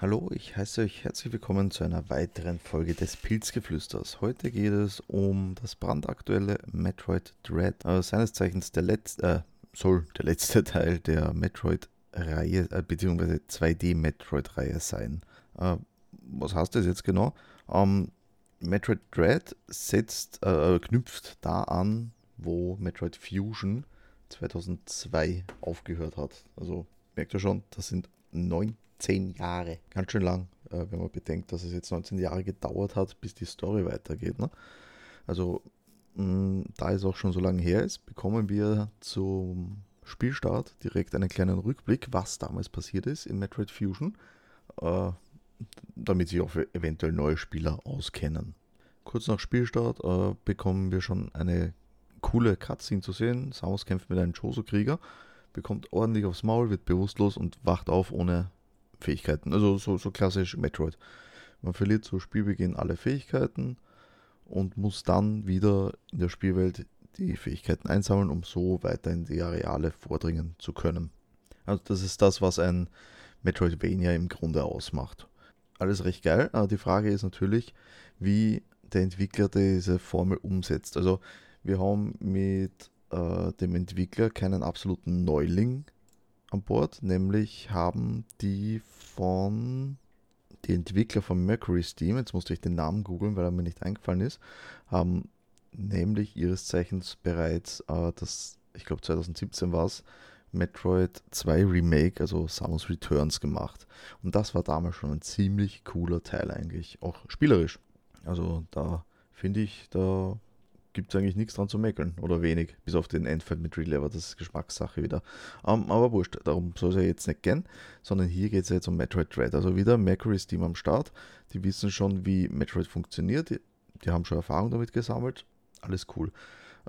Hallo, ich heiße euch herzlich willkommen zu einer weiteren Folge des Pilzgeflüsters. Heute geht es um das brandaktuelle Metroid Dread, äh, seines Zeichens der letzte, äh, soll der letzte Teil der Metroid-Reihe, äh, beziehungsweise 2D-Metroid-Reihe sein. Äh, was heißt das jetzt genau? Ähm, Metroid Dread setzt, äh, knüpft da an, wo Metroid Fusion 2002 aufgehört hat. Also merkt ihr schon, das sind neun 19 Jahre. Ganz schön lang, äh, wenn man bedenkt, dass es jetzt 19 Jahre gedauert hat, bis die Story weitergeht. Ne? Also, da es auch schon so lange her ist, bekommen wir zum Spielstart direkt einen kleinen Rückblick, was damals passiert ist in Metroid Fusion, äh, damit sich auch eventuell neue Spieler auskennen. Kurz nach Spielstart äh, bekommen wir schon eine coole Cutscene zu sehen. Samus kämpft mit einem Choso-Krieger, bekommt ordentlich aufs Maul, wird bewusstlos und wacht auf ohne Fähigkeiten. Also so, so klassisch Metroid. Man verliert zu Spielbeginn alle Fähigkeiten und muss dann wieder in der Spielwelt die Fähigkeiten einsammeln, um so weiter in die Areale vordringen zu können. Also das ist das, was ein Metroidvania im Grunde ausmacht. Alles recht geil, aber die Frage ist natürlich, wie der Entwickler diese Formel umsetzt. Also wir haben mit äh, dem Entwickler keinen absoluten Neuling an Bord, nämlich haben die von die Entwickler von Mercury Steam, jetzt musste ich den Namen googeln, weil er mir nicht eingefallen ist, haben nämlich ihres Zeichens bereits äh, das, ich glaube 2017 war es, Metroid 2 Remake, also Samus Returns gemacht. Und das war damals schon ein ziemlich cooler Teil eigentlich, auch spielerisch. Also da finde ich, da gibt es eigentlich nichts dran zu meckern oder wenig, bis auf den Endfight mit Relever, das ist Geschmackssache wieder. Um, ähm, aber wurscht, darum soll es ja jetzt nicht gehen, sondern hier geht es ja jetzt um Metroid Dread. Also wieder Mercury's Team am Start, die wissen schon, wie Metroid funktioniert, die, die haben schon Erfahrung damit gesammelt, alles cool.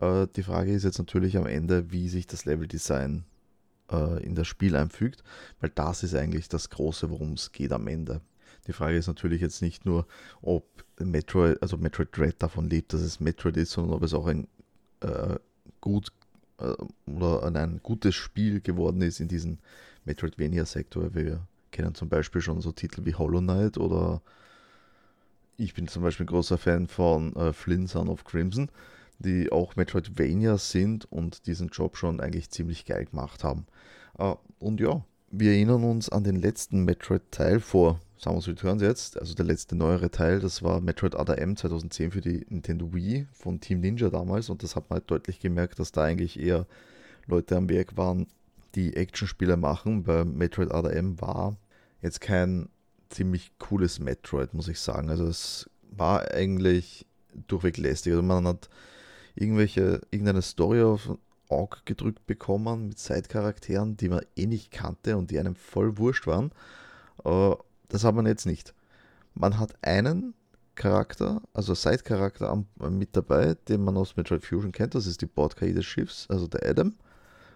Uh, die Frage ist jetzt natürlich am Ende, wie sich das Leveldesign uh, in das Spiel einfügt, weil das ist eigentlich das Große, worum es geht am Ende. Die Frage ist natürlich jetzt nicht nur, ob Metroid, also Metroid Dread davon lebt, dass es Metroid ist, sondern ob es auch ein äh, gut äh, oder ein gutes Spiel geworden ist in diesem Metroidvania-Sektor. Wir kennen zum Beispiel schon so Titel wie Hollow Knight oder ich bin zum Beispiel ein großer Fan von äh, Flynn Son of Crimson, die auch Metroidvania sind und diesen Job schon eigentlich ziemlich geil gemacht haben. Äh, und ja, wir erinnern uns an den letzten Metroid-Teil vor Samus Returns jetzt, also der letzte neuere Teil, das war Metroid Other M 2010 für die Nintendo Wii von Team Ninja damals und das hat man halt deutlich gemerkt, dass da eigentlich eher Leute am Werk waren, die Actionspiele machen, weil Metroid Other M war jetzt kein ziemlich cooles Metroid, muss ich sagen. Also es war eigentlich durchweg lästig. Also man hat irgendwelche, irgendeine Story auf Aug gedrückt bekommen mit Side-Charakteren, die man eh nicht kannte und die einem voll wurscht waren. Das hat man jetzt nicht. Man hat einen Charakter, also Side-Charakter mit dabei, den man aus Metroid Fusion kennt. Das ist die Bord-KI des Schiffs, also der Adam.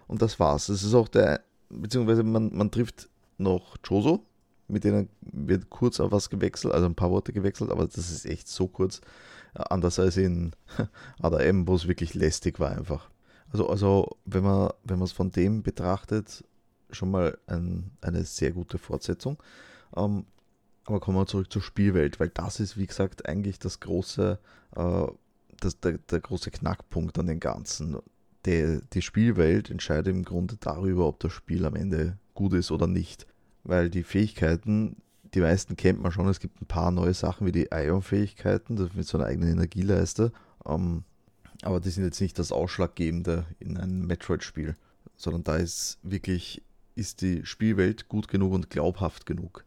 Und das war's. Das ist auch der, beziehungsweise man, man trifft noch Joso, mit denen wird kurz auf was gewechselt, also ein paar Worte gewechselt, aber das ist echt so kurz. Anders als in ADM, wo es wirklich lästig war einfach. Also, also wenn man es von dem betrachtet, schon mal ein, eine sehr gute Fortsetzung. Ähm, aber kommen wir zurück zur Spielwelt, weil das ist, wie gesagt, eigentlich das große, äh, das, der, der große Knackpunkt an den Ganzen. Die, die Spielwelt entscheidet im Grunde darüber, ob das Spiel am Ende gut ist oder nicht. Weil die Fähigkeiten, die meisten kennt man schon, es gibt ein paar neue Sachen wie die Ion-Fähigkeiten, mit so einer eigenen Energieleiste. Ähm, aber die sind jetzt nicht das Ausschlaggebende in einem Metroid-Spiel, sondern da ist wirklich, ist die Spielwelt gut genug und glaubhaft genug.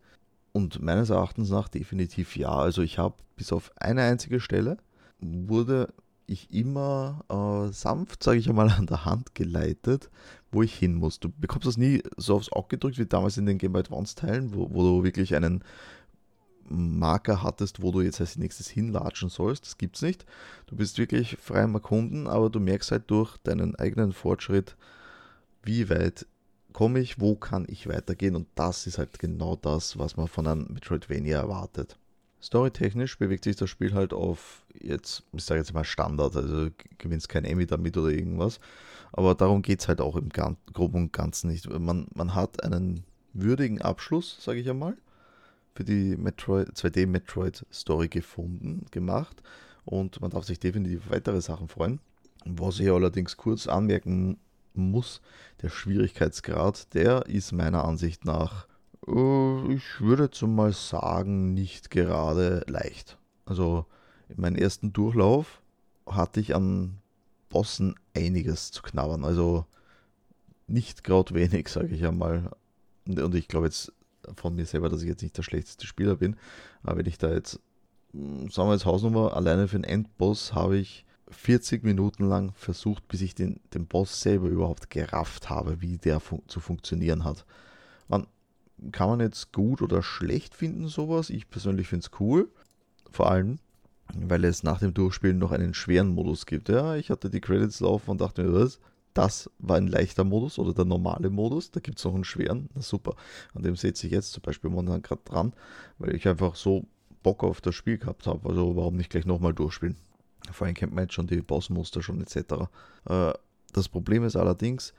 Und meines Erachtens nach definitiv ja. Also ich habe bis auf eine einzige Stelle wurde ich immer äh, sanft, sage ich einmal, an der Hand geleitet, wo ich hin muss. Du bekommst das nie so aufs Auge gedrückt wie damals in den Game Boy Advance Teilen, wo, wo du wirklich einen Marker hattest, wo du jetzt als nächstes hinlatschen sollst. Das gibt es nicht. Du bist wirklich frei am Erkunden, aber du merkst halt durch deinen eigenen Fortschritt, wie weit komme ich, wo kann ich weitergehen und das ist halt genau das, was man von einem Metroidvania erwartet. Storytechnisch bewegt sich das Spiel halt auf jetzt, ich sage jetzt mal Standard, also gewinnst kein Emmy damit oder irgendwas, aber darum geht es halt auch im Groben und Ganzen nicht. Man, man hat einen würdigen Abschluss, sage ich einmal, für die Metroid, 2D Metroid Story gefunden, gemacht und man darf sich definitiv weitere Sachen freuen. Was ich allerdings kurz anmerken muss, der Schwierigkeitsgrad, der ist meiner Ansicht nach, äh, ich würde jetzt mal sagen, nicht gerade leicht. Also in meinem ersten Durchlauf hatte ich an Bossen einiges zu knabbern. Also nicht gerade wenig, sage ich einmal. Und ich glaube jetzt von mir selber, dass ich jetzt nicht der schlechteste Spieler bin. Aber wenn ich da jetzt, hm, sagen wir jetzt Hausnummer, alleine für den Endboss habe ich 40 Minuten lang versucht, bis ich den, den Boss selber überhaupt gerafft habe, wie der fun zu funktionieren hat. Man, kann man jetzt gut oder schlecht finden, sowas. Ich persönlich finde es cool. Vor allem, weil es nach dem Durchspielen noch einen schweren Modus gibt. Ja, ich hatte die Credits laufen und dachte mir, was? Das war ein leichter Modus oder der normale Modus. Da gibt es noch einen schweren. Na super. An dem setze ich jetzt zum Beispiel momentan gerade dran, weil ich einfach so Bock auf das Spiel gehabt habe. Also warum nicht gleich nochmal durchspielen? Vor allem kennt man jetzt schon die Bossmuster schon etc. Äh, das Problem ist allerdings,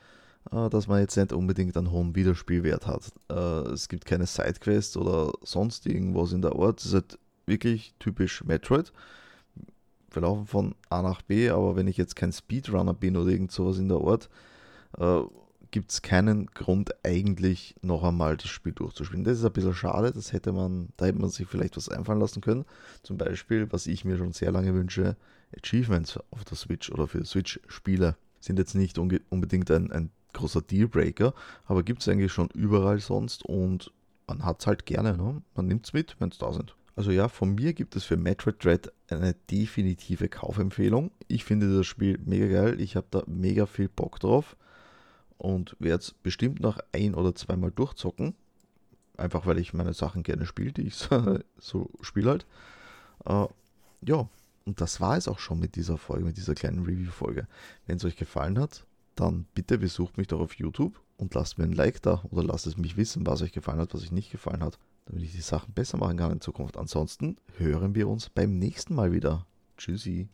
äh, dass man jetzt nicht unbedingt einen hohen Wiederspielwert hat. Äh, es gibt keine Sidequests oder sonst irgendwas in der Art. Es ist halt wirklich typisch Metroid. Wir laufen von A nach B, aber wenn ich jetzt kein Speedrunner bin oder irgend sowas in der äh, gibt es keinen Grund eigentlich noch einmal das Spiel durchzuspielen. Das ist ein bisschen schade, das hätte man, da hätte man sich vielleicht was einfallen lassen können. Zum Beispiel, was ich mir schon sehr lange wünsche, Achievements auf der Switch oder für Switch-Spiele sind jetzt nicht unbedingt ein, ein großer Dealbreaker, aber gibt es eigentlich schon überall sonst und man hat es halt gerne. Ne? Man nimmt es mit, wenn es da sind. Also ja, von mir gibt es für Metroid Dread eine definitive Kaufempfehlung. Ich finde das Spiel mega geil. Ich habe da mega viel Bock drauf und werde es bestimmt noch ein oder zweimal durchzocken. Einfach weil ich meine Sachen gerne spiele, die ich so, so spiele halt. Äh, ja, und das war es auch schon mit dieser Folge, mit dieser kleinen Review-Folge. Wenn es euch gefallen hat, dann bitte besucht mich doch auf YouTube und lasst mir ein Like da oder lasst es mich wissen, was euch gefallen hat, was euch nicht gefallen hat damit ich die Sachen besser machen kann in Zukunft. Ansonsten hören wir uns beim nächsten Mal wieder. Tschüssi.